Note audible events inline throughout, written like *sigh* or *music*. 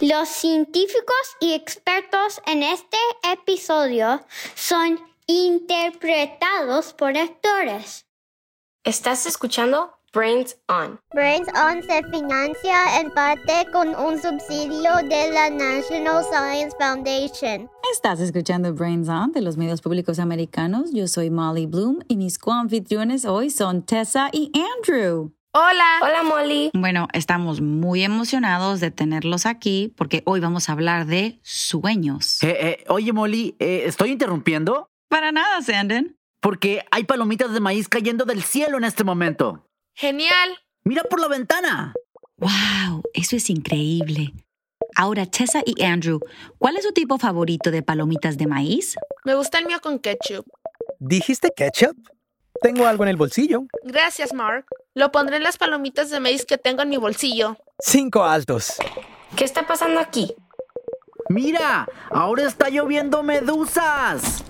Los científicos y expertos en este episodio son interpretados por actores. Estás escuchando Brains On. Brains On se financia en parte con un subsidio de la National Science Foundation. Estás escuchando Brains On de los medios públicos americanos. Yo soy Molly Bloom y mis coanfitriones hoy son Tessa y Andrew. Hola. Hola Molly. Bueno, estamos muy emocionados de tenerlos aquí porque hoy vamos a hablar de sueños. Eh, eh, oye, Molly, eh, ¿estoy interrumpiendo? Para nada, Sanden. Porque hay palomitas de maíz cayendo del cielo en este momento. Genial. Mira por la ventana. ¡Wow! Eso es increíble. Ahora, Tessa y Andrew, ¿cuál es su tipo favorito de palomitas de maíz? Me gusta el mío con ketchup. ¿Dijiste ketchup? Tengo algo en el bolsillo. Gracias, Mark. Lo pondré en las palomitas de maíz que tengo en mi bolsillo. Cinco altos. ¿Qué está pasando aquí? Mira, ahora está lloviendo medusas.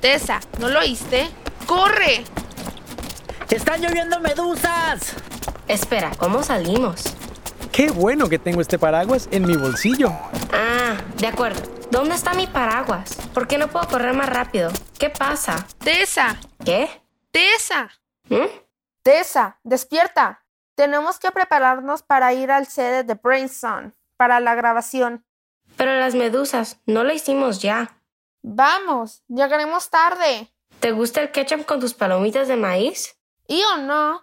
Tessa, ¿no lo oíste? ¡Corre! ¡Están lloviendo medusas! Espera, ¿cómo salimos? Qué bueno que tengo este paraguas en mi bolsillo. Ah, de acuerdo. ¿Dónde está mi paraguas? ¿Por qué no puedo correr más rápido? ¿Qué pasa? Tessa, ¿Qué? Tessa, ¿Mm? Tessa, despierta. Tenemos que prepararnos para ir al sede de Brainson para la grabación. Pero las medusas, no lo hicimos ya. Vamos, llegaremos tarde. ¿Te gusta el ketchup con tus palomitas de maíz? ¿Y o no?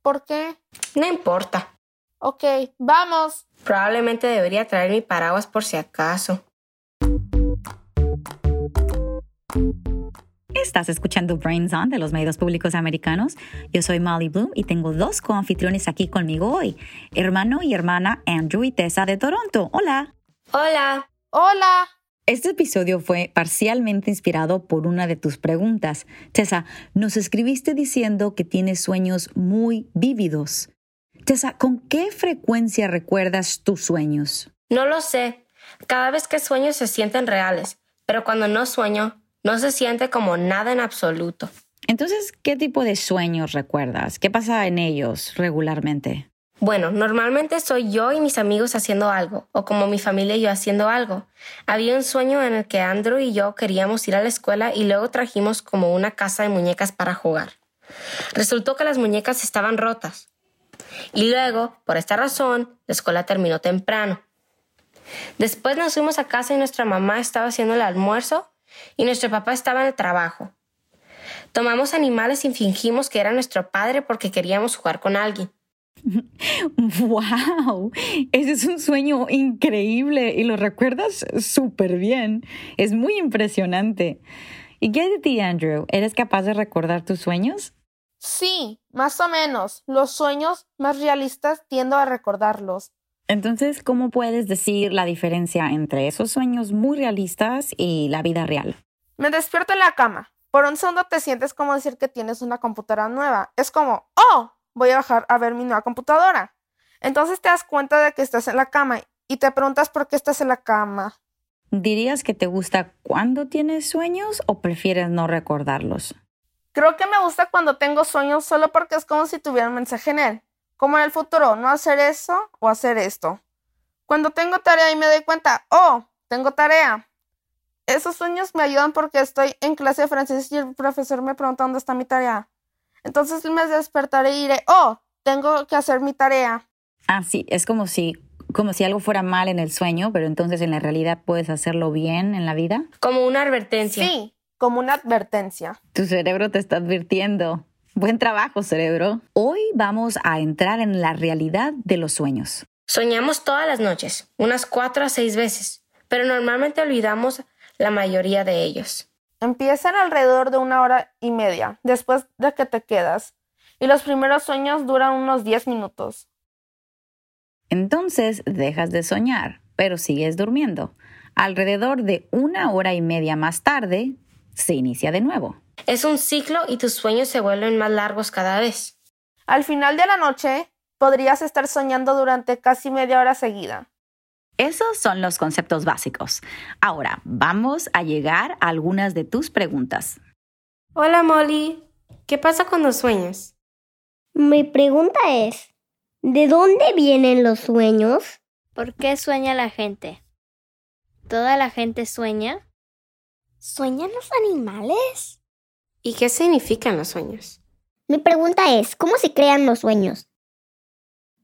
¿Por qué? No importa. Ok, vamos. Probablemente debería traer mi paraguas por si acaso. Estás escuchando Brains On de los medios públicos americanos. Yo soy Molly Bloom y tengo dos coanfitriones aquí conmigo hoy, hermano y hermana Andrew y Tessa de Toronto. Hola. Hola. Hola. Este episodio fue parcialmente inspirado por una de tus preguntas. Tessa, nos escribiste diciendo que tienes sueños muy vívidos. Tessa, ¿con qué frecuencia recuerdas tus sueños? No lo sé. Cada vez que sueño se sienten reales, pero cuando no sueño, no se siente como nada en absoluto. Entonces, ¿qué tipo de sueños recuerdas? ¿Qué pasa en ellos regularmente? Bueno, normalmente soy yo y mis amigos haciendo algo, o como mi familia y yo haciendo algo. Había un sueño en el que Andrew y yo queríamos ir a la escuela y luego trajimos como una casa de muñecas para jugar. Resultó que las muñecas estaban rotas. Y luego, por esta razón, la escuela terminó temprano. Después nos fuimos a casa y nuestra mamá estaba haciendo el almuerzo y nuestro papá estaba en el trabajo. Tomamos animales y fingimos que era nuestro padre porque queríamos jugar con alguien. *laughs* ¡Wow! Ese es un sueño increíble y lo recuerdas súper bien. Es muy impresionante. ¿Y qué de ti, Andrew? ¿Eres capaz de recordar tus sueños? Sí, más o menos. Los sueños más realistas tiendo a recordarlos. Entonces, ¿cómo puedes decir la diferencia entre esos sueños muy realistas y la vida real? Me despierto en la cama. Por un segundo te sientes como decir que tienes una computadora nueva. Es como, oh, voy a bajar a ver mi nueva computadora. Entonces te das cuenta de que estás en la cama y te preguntas por qué estás en la cama. ¿Dirías que te gusta cuando tienes sueños o prefieres no recordarlos? Creo que me gusta cuando tengo sueños solo porque es como si tuviera un mensaje en él. Como en el futuro, no hacer eso o hacer esto. Cuando tengo tarea y me doy cuenta, oh, tengo tarea. Esos sueños me ayudan porque estoy en clase de francés y el profesor me pregunta dónde está mi tarea. Entonces me despertaré y diré, oh, tengo que hacer mi tarea. Ah, sí, es como si, como si algo fuera mal en el sueño, pero entonces en la realidad puedes hacerlo bien en la vida. Como una advertencia. Sí, como una advertencia. Tu cerebro te está advirtiendo. Buen trabajo, cerebro. Hoy vamos a entrar en la realidad de los sueños. Soñamos todas las noches, unas cuatro a seis veces, pero normalmente olvidamos la mayoría de ellos. Empiezan alrededor de una hora y media después de que te quedas, y los primeros sueños duran unos 10 minutos. Entonces dejas de soñar, pero sigues durmiendo. Alrededor de una hora y media más tarde, se inicia de nuevo. Es un ciclo y tus sueños se vuelven más largos cada vez. Al final de la noche, podrías estar soñando durante casi media hora seguida. Esos son los conceptos básicos. Ahora, vamos a llegar a algunas de tus preguntas. Hola Molly, ¿qué pasa con los sueños? Mi pregunta es, ¿De dónde vienen los sueños? ¿Por qué sueña la gente? ¿Toda la gente sueña? ¿Sueñan los animales? ¿Y qué significan los sueños? Mi pregunta es, ¿cómo se crean los sueños?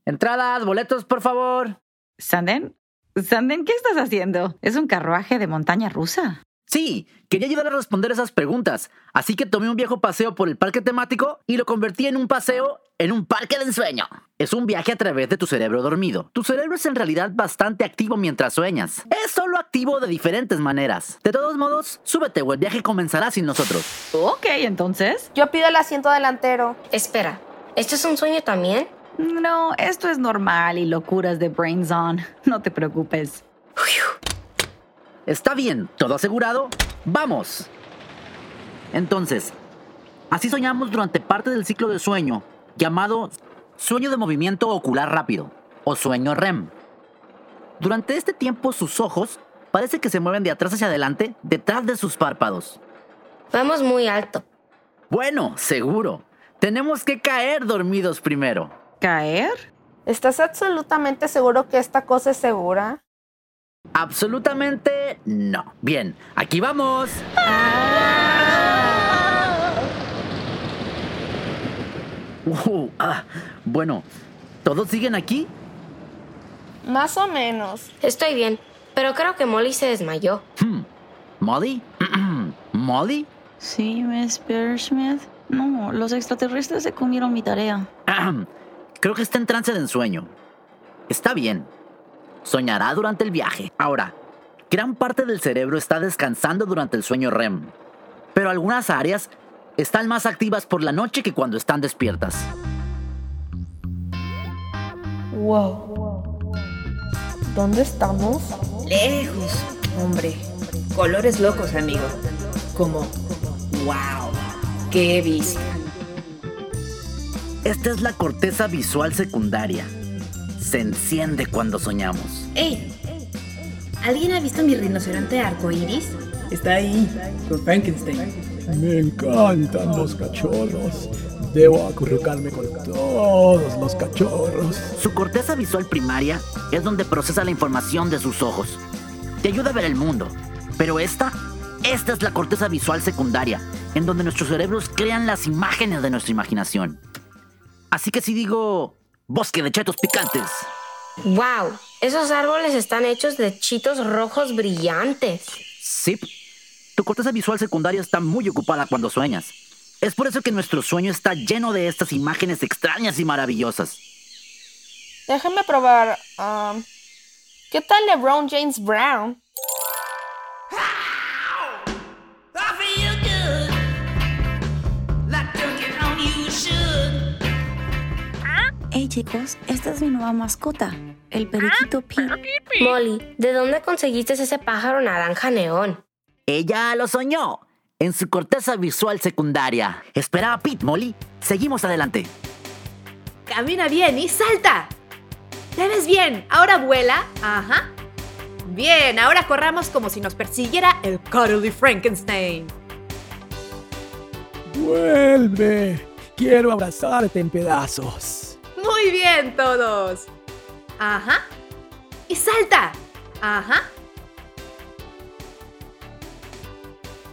Entradas, boletos, por favor. Sanden, Sanden, ¿qué estás haciendo? ¿Es un carruaje de montaña rusa? Sí, quería ayudar a responder esas preguntas, así que tomé un viejo paseo por el parque temático y lo convertí en un paseo en un parque de ensueño. Es un viaje a través de tu cerebro dormido. Tu cerebro es en realidad bastante activo mientras sueñas. Es solo activo de diferentes maneras. De todos modos, súbete o el viaje comenzará sin nosotros. Ok, entonces. Yo pido el asiento delantero. Espera, ¿esto es un sueño también? No, esto es normal y locuras de Brains On. No te preocupes. Está bien, todo asegurado. ¡Vamos! Entonces, así soñamos durante parte del ciclo de sueño, llamado sueño de movimiento ocular rápido, o sueño REM. Durante este tiempo sus ojos parece que se mueven de atrás hacia adelante, detrás de sus párpados. Vamos muy alto. Bueno, seguro. Tenemos que caer dormidos primero. ¿Caer? ¿Estás absolutamente seguro que esta cosa es segura? Absolutamente no. Bien, aquí vamos. Uh, ah, bueno, ¿todos siguen aquí? Más o menos. Estoy bien, pero creo que Molly se desmayó. Hmm, ¿Molly? *clears throat* ¿Molly? Sí, Miss Smith. No, los extraterrestres se comieron mi tarea. Creo que está en trance de ensueño. Está bien. Soñará durante el viaje. Ahora, gran parte del cerebro está descansando durante el sueño REM. Pero algunas áreas están más activas por la noche que cuando están despiertas. Wow. ¿Dónde estamos? Lejos, hombre. Colores locos, amigo. Como, wow, qué vista. Esta es la corteza visual secundaria. Se enciende cuando soñamos. ¡Ey! ¿Alguien ha visto mi rinoceronte arcoíris? Está ahí, con Frankenstein. Me encantan los cachorros. Debo acurrucarme con todos los cachorros. Su corteza visual primaria es donde procesa la información de sus ojos. Te ayuda a ver el mundo. Pero esta, esta es la corteza visual secundaria, en donde nuestros cerebros crean las imágenes de nuestra imaginación. Así que si digo bosque de chetos picantes, ¡Wow! Esos árboles están hechos de chitos rojos brillantes. sí, tu corteza visual secundaria está muy ocupada cuando sueñas. Es por eso que nuestro sueño está lleno de estas imágenes extrañas y maravillosas. Déjenme probar. um, ¿Qué tal LeBron James Brown? Hey chicos, esta es mi nueva mascota, el periquito Pete. Molly, ¿de dónde conseguiste ese pájaro naranja neón? Ella lo soñó en su corteza visual secundaria. Esperaba Pete, Molly. Seguimos adelante. Camina bien y salta. ¿Te ves bien? Ahora vuela. Ajá. Bien, ahora corramos como si nos persiguiera el Cuddly Frankenstein. Vuelve. Quiero abrazarte en pedazos. Muy bien, todos. Ajá. Y salta. Ajá.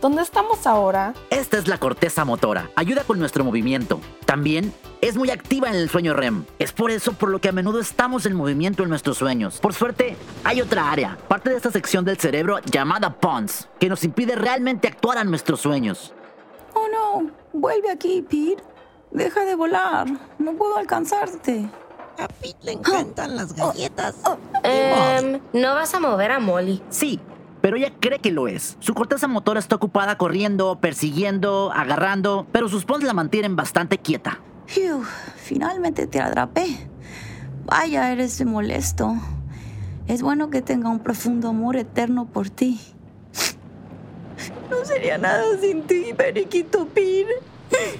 ¿Dónde estamos ahora? Esta es la corteza motora. Ayuda con nuestro movimiento. También es muy activa en el sueño REM. Es por eso por lo que a menudo estamos en movimiento en nuestros sueños. Por suerte, hay otra área, parte de esta sección del cerebro llamada pons, que nos impide realmente actuar a nuestros sueños. Oh no, vuelve aquí, Pete. Deja de volar. No puedo alcanzarte. A Pete le encantan las galletas. Em, ¿No vas a mover a Molly? Sí, pero ella cree que lo es. Su corteza motora está ocupada corriendo, persiguiendo, agarrando, pero sus pons la mantienen bastante quieta. Phew, finalmente te atrapé. Vaya, eres de molesto. Es bueno que tenga un profundo amor eterno por ti. No sería nada sin ti, periquito Pete.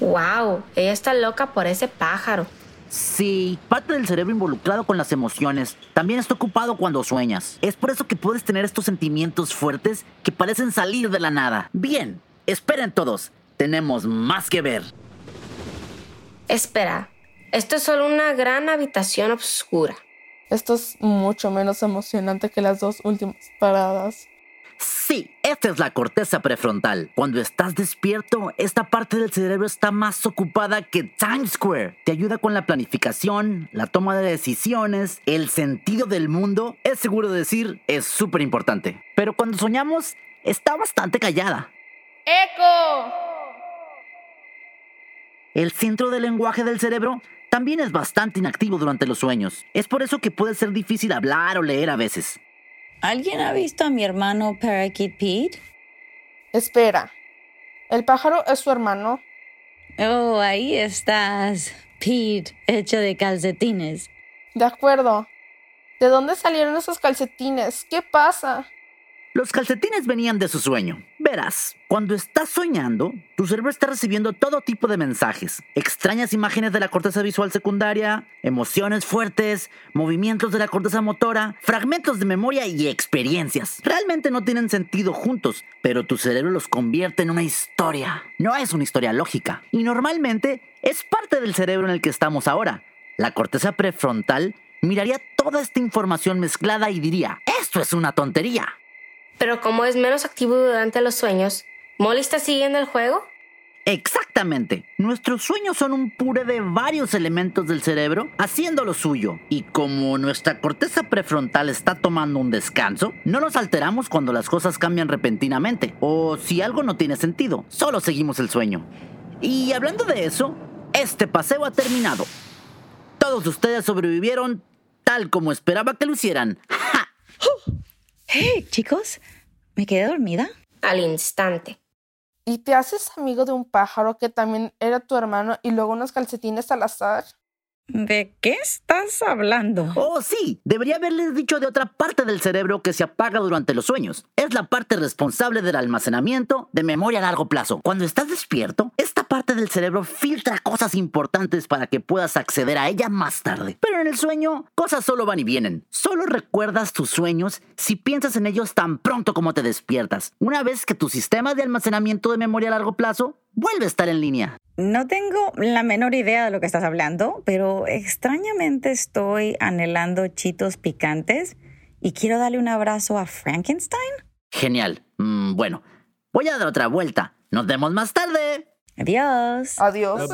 ¡Wow! Ella está loca por ese pájaro. Sí, parte del cerebro involucrado con las emociones también está ocupado cuando sueñas. Es por eso que puedes tener estos sentimientos fuertes que parecen salir de la nada. Bien, esperen todos, tenemos más que ver. Espera, Esto es solo una gran habitación oscura. Esto es mucho menos emocionante que las dos últimas paradas. Sí, esta es la corteza prefrontal. Cuando estás despierto, esta parte del cerebro está más ocupada que Times Square. Te ayuda con la planificación, la toma de decisiones, el sentido del mundo. Es seguro decir, es súper importante. Pero cuando soñamos, está bastante callada. ¡Eco! El centro del lenguaje del cerebro también es bastante inactivo durante los sueños. Es por eso que puede ser difícil hablar o leer a veces. ¿Alguien ha visto a mi hermano Parakeet Pete? Espera. ¿El pájaro es su hermano? Oh, ahí estás. Pete, hecho de calcetines. De acuerdo. ¿De dónde salieron esos calcetines? ¿Qué pasa? Los calcetines venían de su sueño. Verás, cuando estás soñando, tu cerebro está recibiendo todo tipo de mensajes. Extrañas imágenes de la corteza visual secundaria, emociones fuertes, movimientos de la corteza motora, fragmentos de memoria y experiencias. Realmente no tienen sentido juntos, pero tu cerebro los convierte en una historia. No es una historia lógica. Y normalmente es parte del cerebro en el que estamos ahora. La corteza prefrontal miraría toda esta información mezclada y diría, esto es una tontería. Pero como es menos activo durante los sueños, ¿Molly está siguiendo el juego? Exactamente. Nuestros sueños son un puré de varios elementos del cerebro haciendo lo suyo. Y como nuestra corteza prefrontal está tomando un descanso, no nos alteramos cuando las cosas cambian repentinamente o si algo no tiene sentido. Solo seguimos el sueño. Y hablando de eso, este paseo ha terminado. Todos ustedes sobrevivieron tal como esperaba que lo hicieran. ¡Ja! Hey, chicos, ¿me quedé dormida? Al instante. ¿Y te haces amigo de un pájaro que también era tu hermano y luego unos calcetines al azar? ¿De qué estás hablando? Oh, sí. Debería haberles dicho de otra parte del cerebro que se apaga durante los sueños. Es la parte responsable del almacenamiento de memoria a largo plazo. Cuando estás despierto, esta parte del cerebro filtra cosas importantes para que puedas acceder a ella más tarde. Pero en el sueño, cosas solo van y vienen. Solo recuerdas tus sueños si piensas en ellos tan pronto como te despiertas. Una vez que tu sistema de almacenamiento de memoria a largo plazo vuelve a estar en línea. No tengo la menor idea de lo que estás hablando, pero extrañamente estoy anhelando chitos picantes y quiero darle un abrazo a Frankenstein. Genial. Mm, bueno, voy a dar otra vuelta. Nos vemos más tarde. Adiós. Adiós.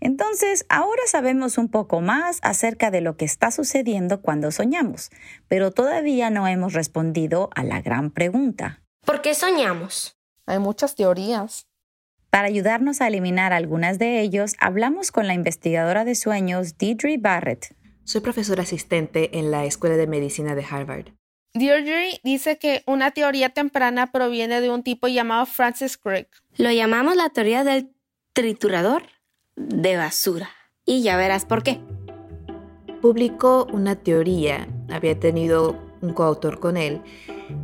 Entonces, ahora sabemos un poco más acerca de lo que está sucediendo cuando soñamos, pero todavía no hemos respondido a la gran pregunta. ¿Por qué soñamos? Hay muchas teorías. Para ayudarnos a eliminar algunas de ellos, hablamos con la investigadora de sueños Deidre Barrett. Soy profesora asistente en la Escuela de Medicina de Harvard. Deirdre dice que una teoría temprana proviene de un tipo llamado Francis Crick. Lo llamamos la teoría del triturador de basura. Y ya verás por qué. Publicó una teoría, había tenido un coautor con él,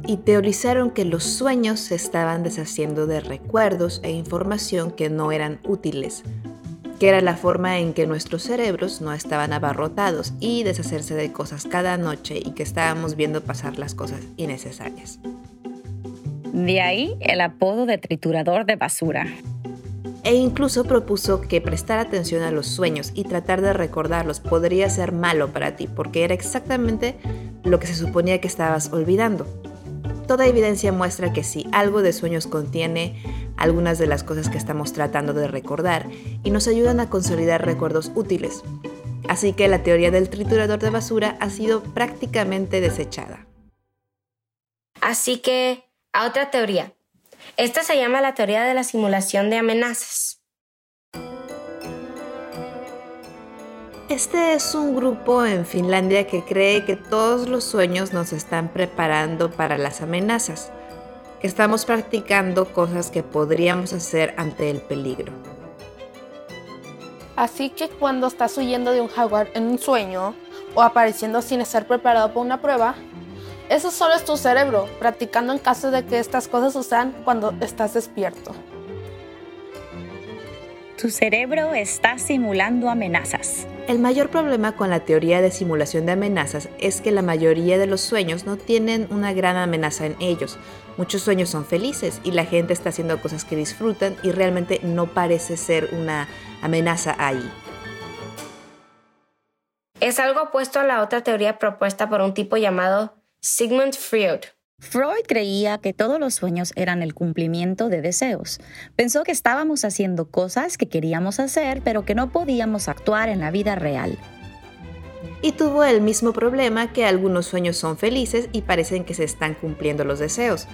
y teorizaron que los sueños se estaban deshaciendo de recuerdos e información que no eran útiles, que era la forma en que nuestros cerebros no estaban abarrotados y deshacerse de cosas cada noche y que estábamos viendo pasar las cosas innecesarias. De ahí el apodo de triturador de basura. E incluso propuso que prestar atención a los sueños y tratar de recordarlos podría ser malo para ti, porque era exactamente lo que se suponía que estabas olvidando. Toda evidencia muestra que si algo de sueños contiene algunas de las cosas que estamos tratando de recordar y nos ayudan a consolidar recuerdos útiles. Así que la teoría del triturador de basura ha sido prácticamente desechada. Así que, a otra teoría. Esta se llama la teoría de la simulación de amenazas. Este es un grupo en Finlandia que cree que todos los sueños nos están preparando para las amenazas, que estamos practicando cosas que podríamos hacer ante el peligro. Así que cuando estás huyendo de un jaguar en un sueño o apareciendo sin estar preparado para una prueba, eso solo es tu cerebro practicando en caso de que estas cosas sucedan cuando estás despierto. Tu cerebro está simulando amenazas. El mayor problema con la teoría de simulación de amenazas es que la mayoría de los sueños no tienen una gran amenaza en ellos. Muchos sueños son felices y la gente está haciendo cosas que disfrutan y realmente no parece ser una amenaza ahí. Es algo opuesto a la otra teoría propuesta por un tipo llamado Sigmund Freud. Freud creía que todos los sueños eran el cumplimiento de deseos. Pensó que estábamos haciendo cosas que queríamos hacer, pero que no podíamos actuar en la vida real. Y tuvo el mismo problema que algunos sueños son felices y parecen que se están cumpliendo los deseos.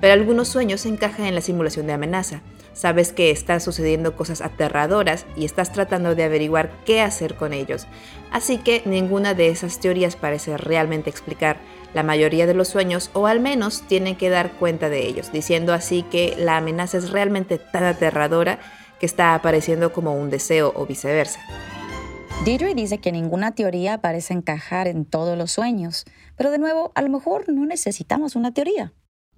Pero algunos sueños encajan en la simulación de amenaza. Sabes que están sucediendo cosas aterradoras y estás tratando de averiguar qué hacer con ellos. Así que ninguna de esas teorías parece realmente explicar la mayoría de los sueños o al menos tienen que dar cuenta de ellos, diciendo así que la amenaza es realmente tan aterradora que está apareciendo como un deseo o viceversa. Deirdre dice que ninguna teoría parece encajar en todos los sueños, pero de nuevo, a lo mejor no necesitamos una teoría.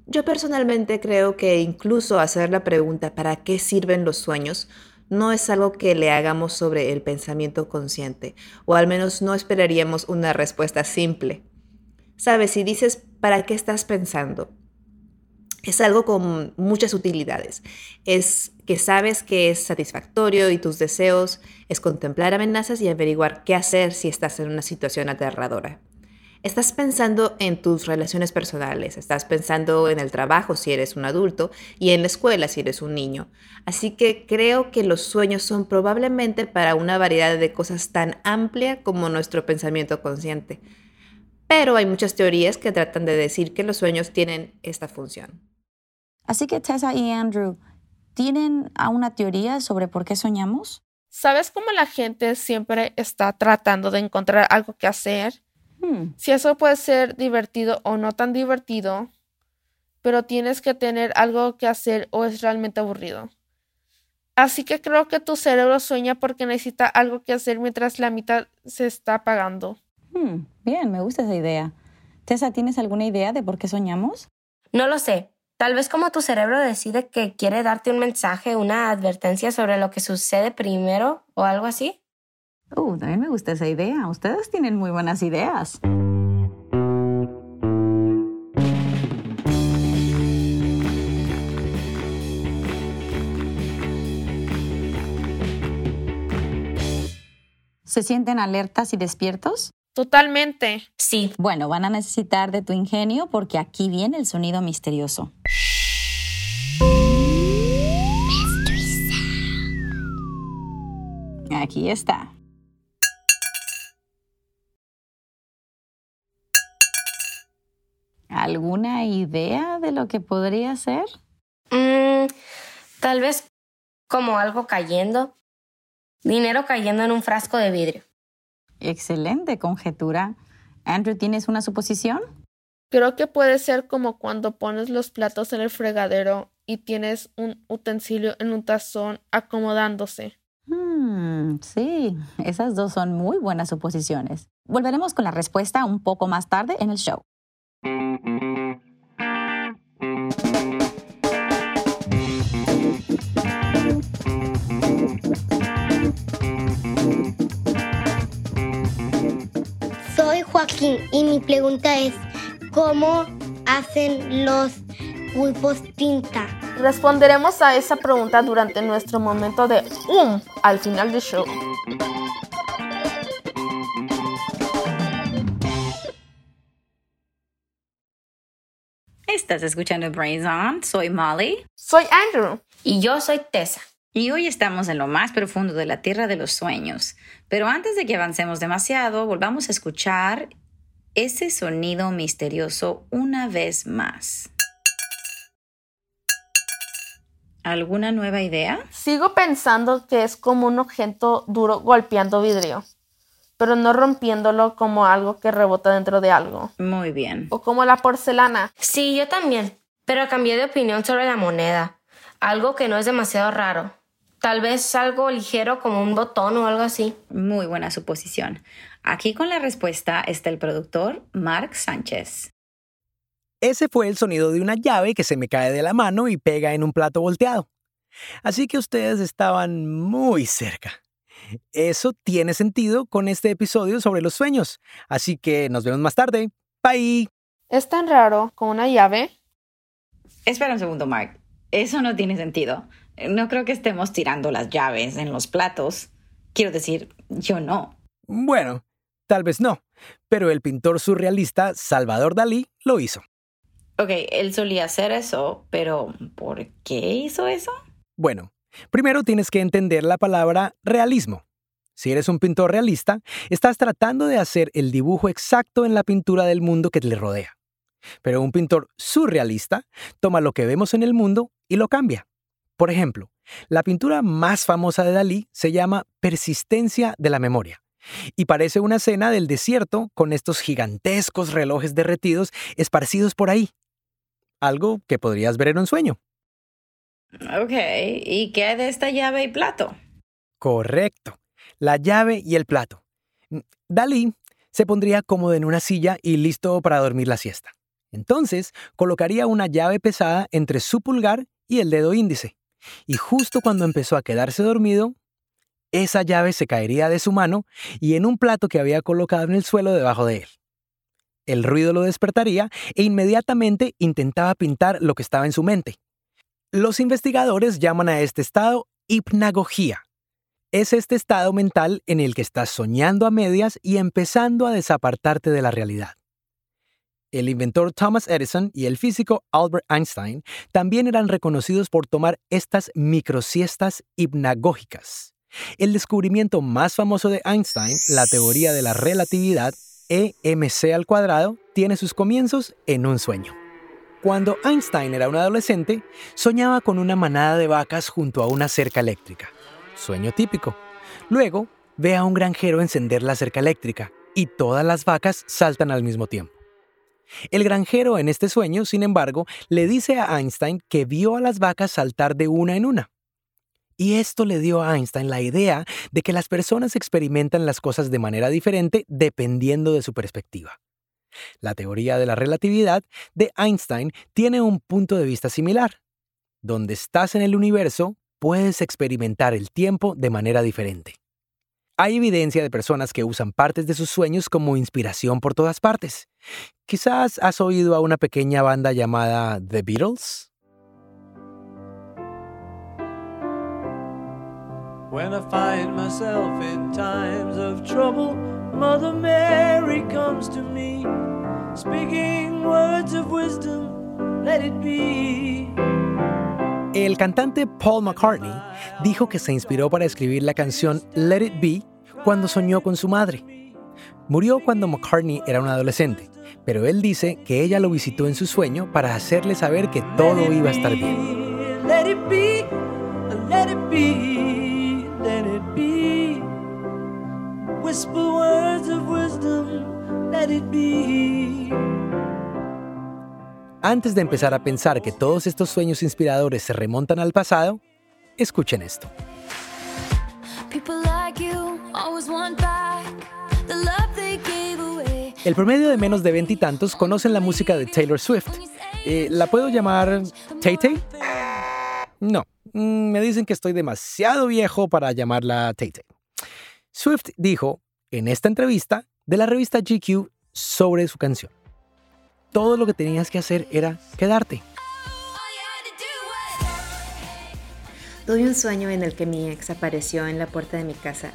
Yo personalmente creo que incluso hacer la pregunta ¿para qué sirven los sueños? no es algo que le hagamos sobre el pensamiento consciente, o al menos no esperaríamos una respuesta simple. Sabes, si dices ¿para qué estás pensando? Es algo con muchas utilidades. Es que sabes que es satisfactorio y tus deseos es contemplar amenazas y averiguar qué hacer si estás en una situación aterradora. Estás pensando en tus relaciones personales, estás pensando en el trabajo si eres un adulto y en la escuela si eres un niño. Así que creo que los sueños son probablemente para una variedad de cosas tan amplia como nuestro pensamiento consciente. Pero hay muchas teorías que tratan de decir que los sueños tienen esta función. Así que Tessa y Andrew, ¿tienen una teoría sobre por qué soñamos? ¿Sabes cómo la gente siempre está tratando de encontrar algo que hacer? Hmm. Si eso puede ser divertido o no tan divertido, pero tienes que tener algo que hacer o es realmente aburrido. Así que creo que tu cerebro sueña porque necesita algo que hacer mientras la mitad se está apagando. Hmm, bien, me gusta esa idea. Tessa, ¿tienes alguna idea de por qué soñamos? No lo sé. Tal vez como tu cerebro decide que quiere darte un mensaje, una advertencia sobre lo que sucede primero o algo así. Uh, también me gusta esa idea. Ustedes tienen muy buenas ideas. ¿Se sienten alertas y despiertos? Totalmente. Sí. Bueno, van a necesitar de tu ingenio porque aquí viene el sonido misterioso. Aquí está. ¿Alguna idea de lo que podría ser? Mm, tal vez como algo cayendo. Dinero cayendo en un frasco de vidrio. Excelente conjetura. Andrew, ¿tienes una suposición? Creo que puede ser como cuando pones los platos en el fregadero y tienes un utensilio en un tazón acomodándose. Hmm, sí, esas dos son muy buenas suposiciones. Volveremos con la respuesta un poco más tarde en el show. Joaquín y mi pregunta es, ¿cómo hacen los pulpos tinta? Responderemos a esa pregunta durante nuestro momento de um al final del show. Estás escuchando Brains On. Soy Molly. Soy Andrew. Y yo soy Tessa. Y hoy estamos en lo más profundo de la Tierra de los Sueños. Pero antes de que avancemos demasiado, volvamos a escuchar ese sonido misterioso una vez más. ¿Alguna nueva idea? Sigo pensando que es como un objeto duro golpeando vidrio pero no rompiéndolo como algo que rebota dentro de algo. Muy bien. O como la porcelana. Sí, yo también, pero cambié de opinión sobre la moneda. Algo que no es demasiado raro. Tal vez algo ligero como un botón o algo así. Muy buena suposición. Aquí con la respuesta está el productor Mark Sánchez. Ese fue el sonido de una llave que se me cae de la mano y pega en un plato volteado. Así que ustedes estaban muy cerca. Eso tiene sentido con este episodio sobre los sueños. Así que nos vemos más tarde. Bye. ¿Es tan raro con una llave? Espera un segundo, Mark. Eso no tiene sentido. No creo que estemos tirando las llaves en los platos. Quiero decir, yo no. Bueno, tal vez no, pero el pintor surrealista Salvador Dalí lo hizo. Ok, él solía hacer eso, pero ¿por qué hizo eso? Bueno, primero tienes que entender la palabra realismo. Si eres un pintor realista, estás tratando de hacer el dibujo exacto en la pintura del mundo que te rodea. Pero un pintor surrealista toma lo que vemos en el mundo y lo cambia. Por ejemplo, la pintura más famosa de Dalí se llama Persistencia de la Memoria y parece una escena del desierto con estos gigantescos relojes derretidos esparcidos por ahí. Algo que podrías ver en un sueño. Ok, ¿y qué hay de esta llave y plato? Correcto, la llave y el plato. Dalí se pondría cómodo en una silla y listo para dormir la siesta. Entonces, colocaría una llave pesada entre su pulgar y el dedo índice. Y justo cuando empezó a quedarse dormido, esa llave se caería de su mano y en un plato que había colocado en el suelo debajo de él. El ruido lo despertaría e inmediatamente intentaba pintar lo que estaba en su mente. Los investigadores llaman a este estado hipnagogía. Es este estado mental en el que estás soñando a medias y empezando a desapartarte de la realidad. El inventor Thomas Edison y el físico Albert Einstein también eran reconocidos por tomar estas microsiestas hipnagógicas. El descubrimiento más famoso de Einstein, la teoría de la relatividad, EMC al cuadrado, tiene sus comienzos en un sueño. Cuando Einstein era un adolescente, soñaba con una manada de vacas junto a una cerca eléctrica. Sueño típico. Luego, ve a un granjero encender la cerca eléctrica y todas las vacas saltan al mismo tiempo. El granjero en este sueño, sin embargo, le dice a Einstein que vio a las vacas saltar de una en una. Y esto le dio a Einstein la idea de que las personas experimentan las cosas de manera diferente dependiendo de su perspectiva. La teoría de la relatividad de Einstein tiene un punto de vista similar. Donde estás en el universo, puedes experimentar el tiempo de manera diferente. Hay evidencia de personas que usan partes de sus sueños como inspiración por todas partes. Quizás has oído a una pequeña banda llamada The Beatles. When I find myself in times of trouble, Mother Mary comes to me, speaking words of wisdom, let it be. El cantante Paul McCartney dijo que se inspiró para escribir la canción Let It Be cuando soñó con su madre. Murió cuando McCartney era un adolescente, pero él dice que ella lo visitó en su sueño para hacerle saber que todo iba a estar bien. Whisper words of wisdom, let it be. Antes de empezar a pensar que todos estos sueños inspiradores se remontan al pasado, escuchen esto. El promedio de menos de veintitantos conocen la música de Taylor Swift. Eh, ¿La puedo llamar Tay Tay? No, mm, me dicen que estoy demasiado viejo para llamarla Tay Tay. Swift dijo en esta entrevista de la revista GQ sobre su canción. Todo lo que tenías que hacer era quedarte. Tuve un sueño en el que mi ex apareció en la puerta de mi casa.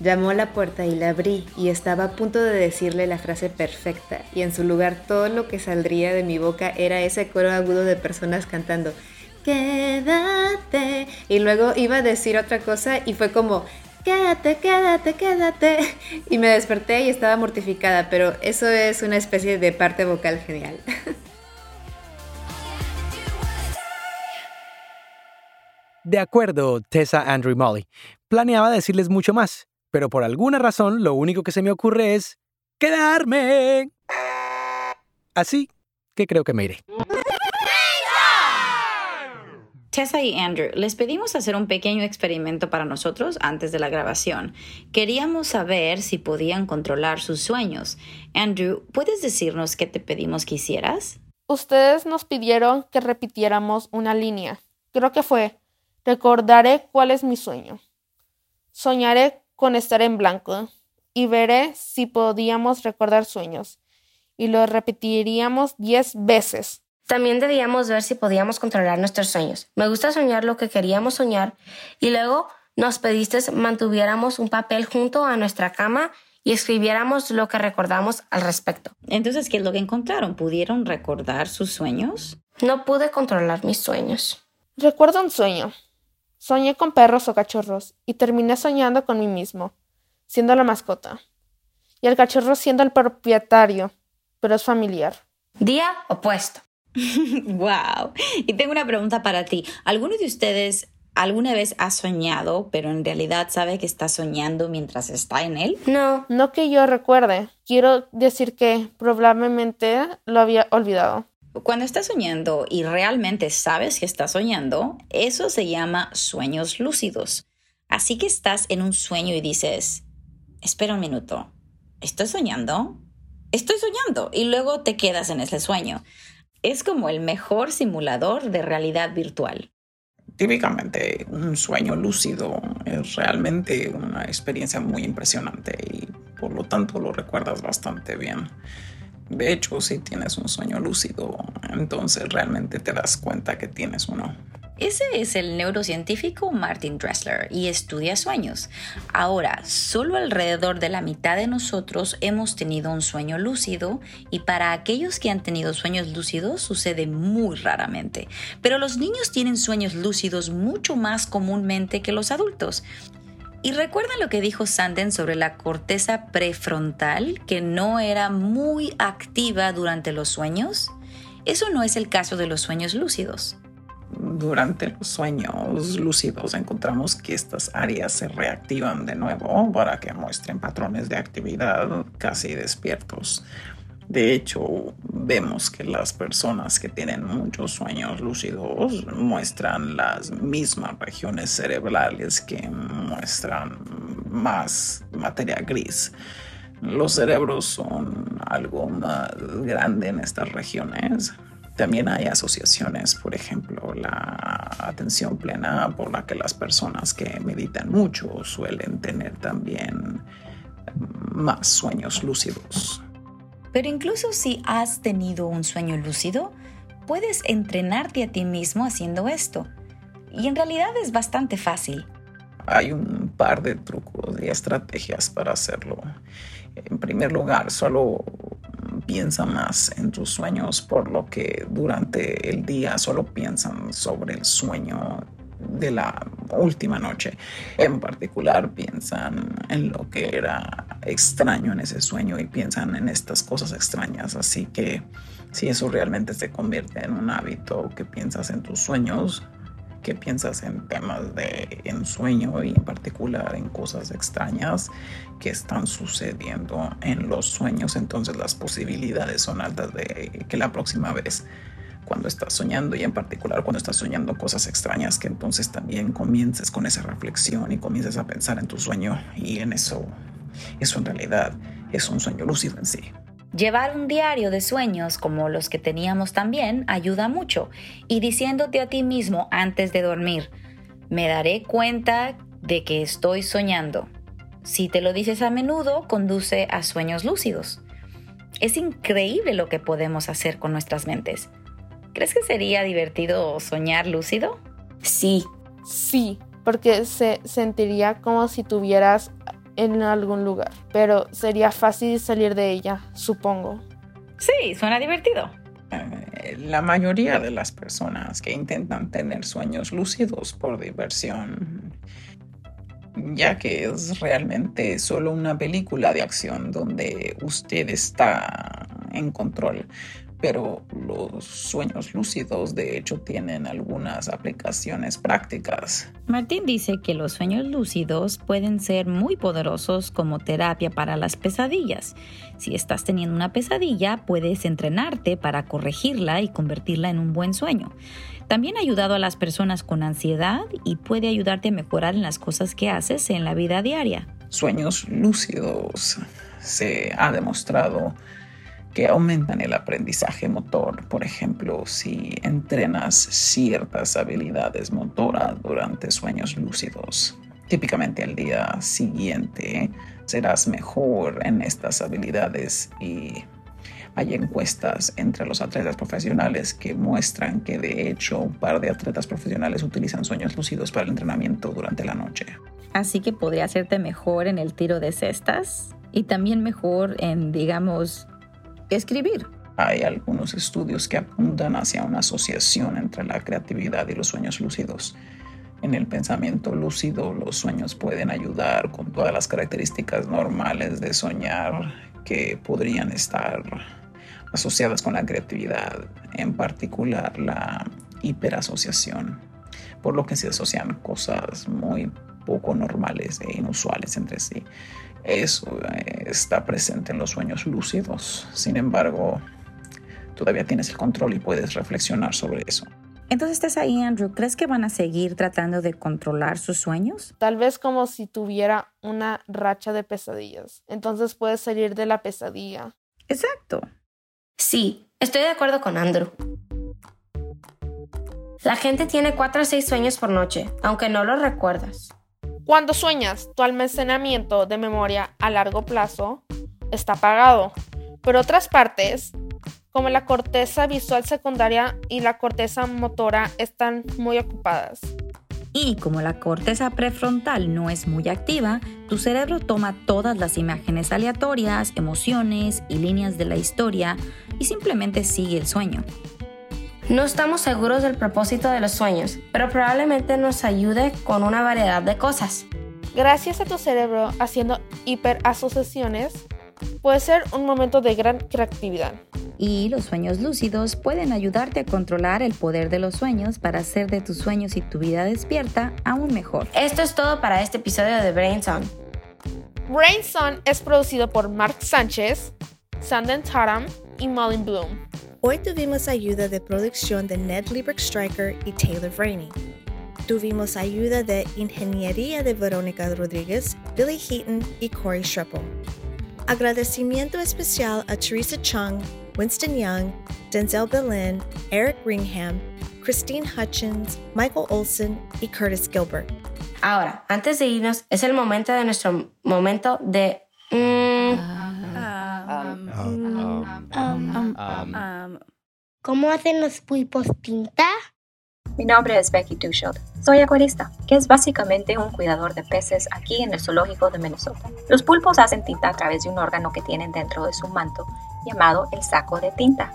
Llamó a la puerta y la abrí y estaba a punto de decirle la frase perfecta y en su lugar todo lo que saldría de mi boca era ese coro agudo de personas cantando quédate y luego iba a decir otra cosa y fue como quédate, quédate, quédate y me desperté y estaba mortificada, pero eso es una especie de parte vocal genial. De acuerdo, Tessa, Andrew Molly. Planeaba decirles mucho más, pero por alguna razón lo único que se me ocurre es quedarme. Así que creo que me iré. Tessa y Andrew, les pedimos hacer un pequeño experimento para nosotros antes de la grabación. Queríamos saber si podían controlar sus sueños. Andrew, ¿puedes decirnos qué te pedimos que hicieras? Ustedes nos pidieron que repitiéramos una línea. Creo que fue, Recordaré cuál es mi sueño. Soñaré con estar en blanco y veré si podíamos recordar sueños. Y lo repetiríamos diez veces. También debíamos ver si podíamos controlar nuestros sueños. Me gusta soñar lo que queríamos soñar y luego nos pediste mantuviéramos un papel junto a nuestra cama y escribiéramos lo que recordamos al respecto. Entonces, ¿qué es lo que encontraron? ¿Pudieron recordar sus sueños? No pude controlar mis sueños. Recuerdo un sueño. Soñé con perros o cachorros y terminé soñando con mí mismo, siendo la mascota. Y el cachorro siendo el propietario, pero es familiar. Día opuesto. *laughs* wow. Y tengo una pregunta para ti. ¿Alguno de ustedes alguna vez ha soñado, pero en realidad sabe que está soñando mientras está en él? No, no que yo recuerde. Quiero decir que probablemente lo había olvidado. Cuando estás soñando y realmente sabes que estás soñando, eso se llama sueños lúcidos. Así que estás en un sueño y dices, espera un minuto, ¿estoy soñando? Estoy soñando y luego te quedas en ese sueño. Es como el mejor simulador de realidad virtual. Típicamente un sueño lúcido es realmente una experiencia muy impresionante y por lo tanto lo recuerdas bastante bien. De hecho, si tienes un sueño lúcido, entonces realmente te das cuenta que tienes uno. Ese es el neurocientífico Martin Dressler y estudia sueños. Ahora, solo alrededor de la mitad de nosotros hemos tenido un sueño lúcido y para aquellos que han tenido sueños lúcidos sucede muy raramente. Pero los niños tienen sueños lúcidos mucho más comúnmente que los adultos. ¿Y recuerdan lo que dijo Sanden sobre la corteza prefrontal que no era muy activa durante los sueños? Eso no es el caso de los sueños lúcidos. Durante los sueños lúcidos encontramos que estas áreas se reactivan de nuevo para que muestren patrones de actividad casi despiertos. De hecho, vemos que las personas que tienen muchos sueños lúcidos muestran las mismas regiones cerebrales que muestran más materia gris. Los cerebros son algo más grande en estas regiones. También hay asociaciones, por ejemplo, la atención plena por la que las personas que meditan mucho suelen tener también más sueños lúcidos. Pero incluso si has tenido un sueño lúcido, puedes entrenarte a ti mismo haciendo esto. Y en realidad es bastante fácil. Hay un par de trucos y estrategias para hacerlo. En primer lugar, solo piensa más en tus sueños, por lo que durante el día solo piensan sobre el sueño de la última noche. En particular piensan en lo que era extraño en ese sueño y piensan en estas cosas extrañas. Así que si eso realmente se convierte en un hábito que piensas en tus sueños, que piensas en temas de ensueño y en particular en cosas extrañas que están sucediendo en los sueños, entonces las posibilidades son altas de que la próxima vez cuando estás soñando y en particular cuando estás soñando cosas extrañas, que entonces también comiences con esa reflexión y comiences a pensar en tu sueño y en eso, eso en realidad es un sueño lúcido en sí. Llevar un diario de sueños como los que teníamos también ayuda mucho y diciéndote a ti mismo antes de dormir, me daré cuenta de que estoy soñando. Si te lo dices a menudo, conduce a sueños lúcidos. Es increíble lo que podemos hacer con nuestras mentes. ¿Crees que sería divertido soñar lúcido? Sí. Sí, porque se sentiría como si tuvieras en algún lugar, pero sería fácil salir de ella, supongo. Sí, suena divertido. Eh, la mayoría de las personas que intentan tener sueños lúcidos por diversión, ya que es realmente solo una película de acción donde usted está en control, pero los sueños lúcidos de hecho tienen algunas aplicaciones prácticas. Martín dice que los sueños lúcidos pueden ser muy poderosos como terapia para las pesadillas. Si estás teniendo una pesadilla, puedes entrenarte para corregirla y convertirla en un buen sueño. También ha ayudado a las personas con ansiedad y puede ayudarte a mejorar en las cosas que haces en la vida diaria. Sueños lúcidos se ha demostrado que aumentan el aprendizaje motor. Por ejemplo, si entrenas ciertas habilidades motoras durante sueños lúcidos. Típicamente al día siguiente serás mejor en estas habilidades y hay encuestas entre los atletas profesionales que muestran que de hecho un par de atletas profesionales utilizan sueños lúcidos para el entrenamiento durante la noche. Así que podría hacerte mejor en el tiro de cestas y también mejor en, digamos, escribir. Hay algunos estudios que apuntan hacia una asociación entre la creatividad y los sueños lúcidos. En el pensamiento lúcido, los sueños pueden ayudar con todas las características normales de soñar que podrían estar asociadas con la creatividad, en particular la hiperasociación, por lo que se asocian cosas muy poco normales e inusuales entre sí. Eso eh, está presente en los sueños lúcidos. Sin embargo, todavía tienes el control y puedes reflexionar sobre eso. Entonces, estás ahí, Andrew. ¿Crees que van a seguir tratando de controlar sus sueños? Tal vez como si tuviera una racha de pesadillas. Entonces puedes salir de la pesadilla. Exacto. Sí, estoy de acuerdo con Andrew. La gente tiene 4 o 6 sueños por noche, aunque no los recuerdas. Cuando sueñas, tu almacenamiento de memoria a largo plazo está apagado, pero otras partes, como la corteza visual secundaria y la corteza motora, están muy ocupadas. Y como la corteza prefrontal no es muy activa, tu cerebro toma todas las imágenes aleatorias, emociones y líneas de la historia y simplemente sigue el sueño. No estamos seguros del propósito de los sueños, pero probablemente nos ayude con una variedad de cosas. Gracias a tu cerebro haciendo hiperasociaciones, puede ser un momento de gran creatividad. Y los sueños lúcidos pueden ayudarte a controlar el poder de los sueños para hacer de tus sueños y tu vida despierta aún mejor. Esto es todo para este episodio de Brain On. Brain On es producido por Mark Sánchez, Sanden Taram y Mullen Bloom. Hoy tuvimos ayuda de producción de Ned Lieberg Striker y Taylor Vraney. Tuvimos ayuda de ingeniería de Verónica Rodríguez, Billy Heaton y Corey Schreppel. Agradecimiento especial a Teresa Chung, Winston Young, Denzel Berlin, Eric Ringham, Christine Hutchins, Michael Olson y Curtis Gilbert. Ahora, antes de irnos, es el momento de nuestro momento de... ¿Cómo hacen los pulpos tinta? Mi nombre es Becky Duschild. Soy acuarista, que es básicamente un cuidador de peces aquí en el zoológico de Minnesota. Los pulpos hacen tinta a través de un órgano que tienen dentro de su manto, llamado el saco de tinta.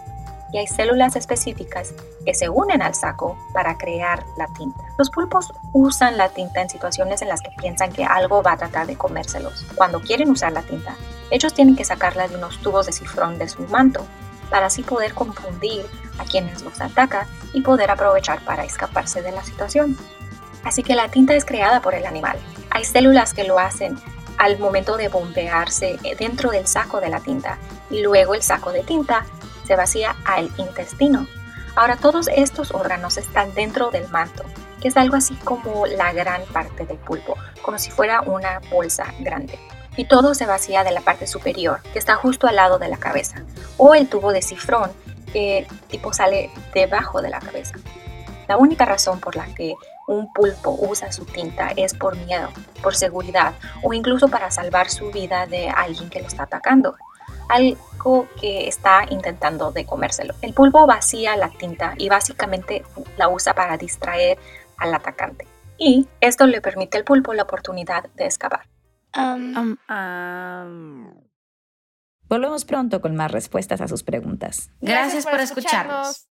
Y hay células específicas que se unen al saco para crear la tinta. Los pulpos usan la tinta en situaciones en las que piensan que algo va a tratar de comérselos. Cuando quieren usar la tinta, ellos tienen que sacarla de unos tubos de cifrón de su manto para así poder confundir a quienes los ataca y poder aprovechar para escaparse de la situación. Así que la tinta es creada por el animal. Hay células que lo hacen al momento de bombearse dentro del saco de la tinta y luego el saco de tinta se vacía al intestino. Ahora todos estos órganos están dentro del manto, que es algo así como la gran parte del pulpo, como si fuera una bolsa grande y todo se vacía de la parte superior, que está justo al lado de la cabeza, o el tubo de cifrón, que tipo sale debajo de la cabeza. La única razón por la que un pulpo usa su tinta es por miedo, por seguridad o incluso para salvar su vida de alguien que lo está atacando, algo que está intentando de comérselo. El pulpo vacía la tinta y básicamente la usa para distraer al atacante. Y esto le permite al pulpo la oportunidad de escapar. Um, um, Volvemos pronto con más respuestas a sus preguntas. Gracias, por, escucharnos.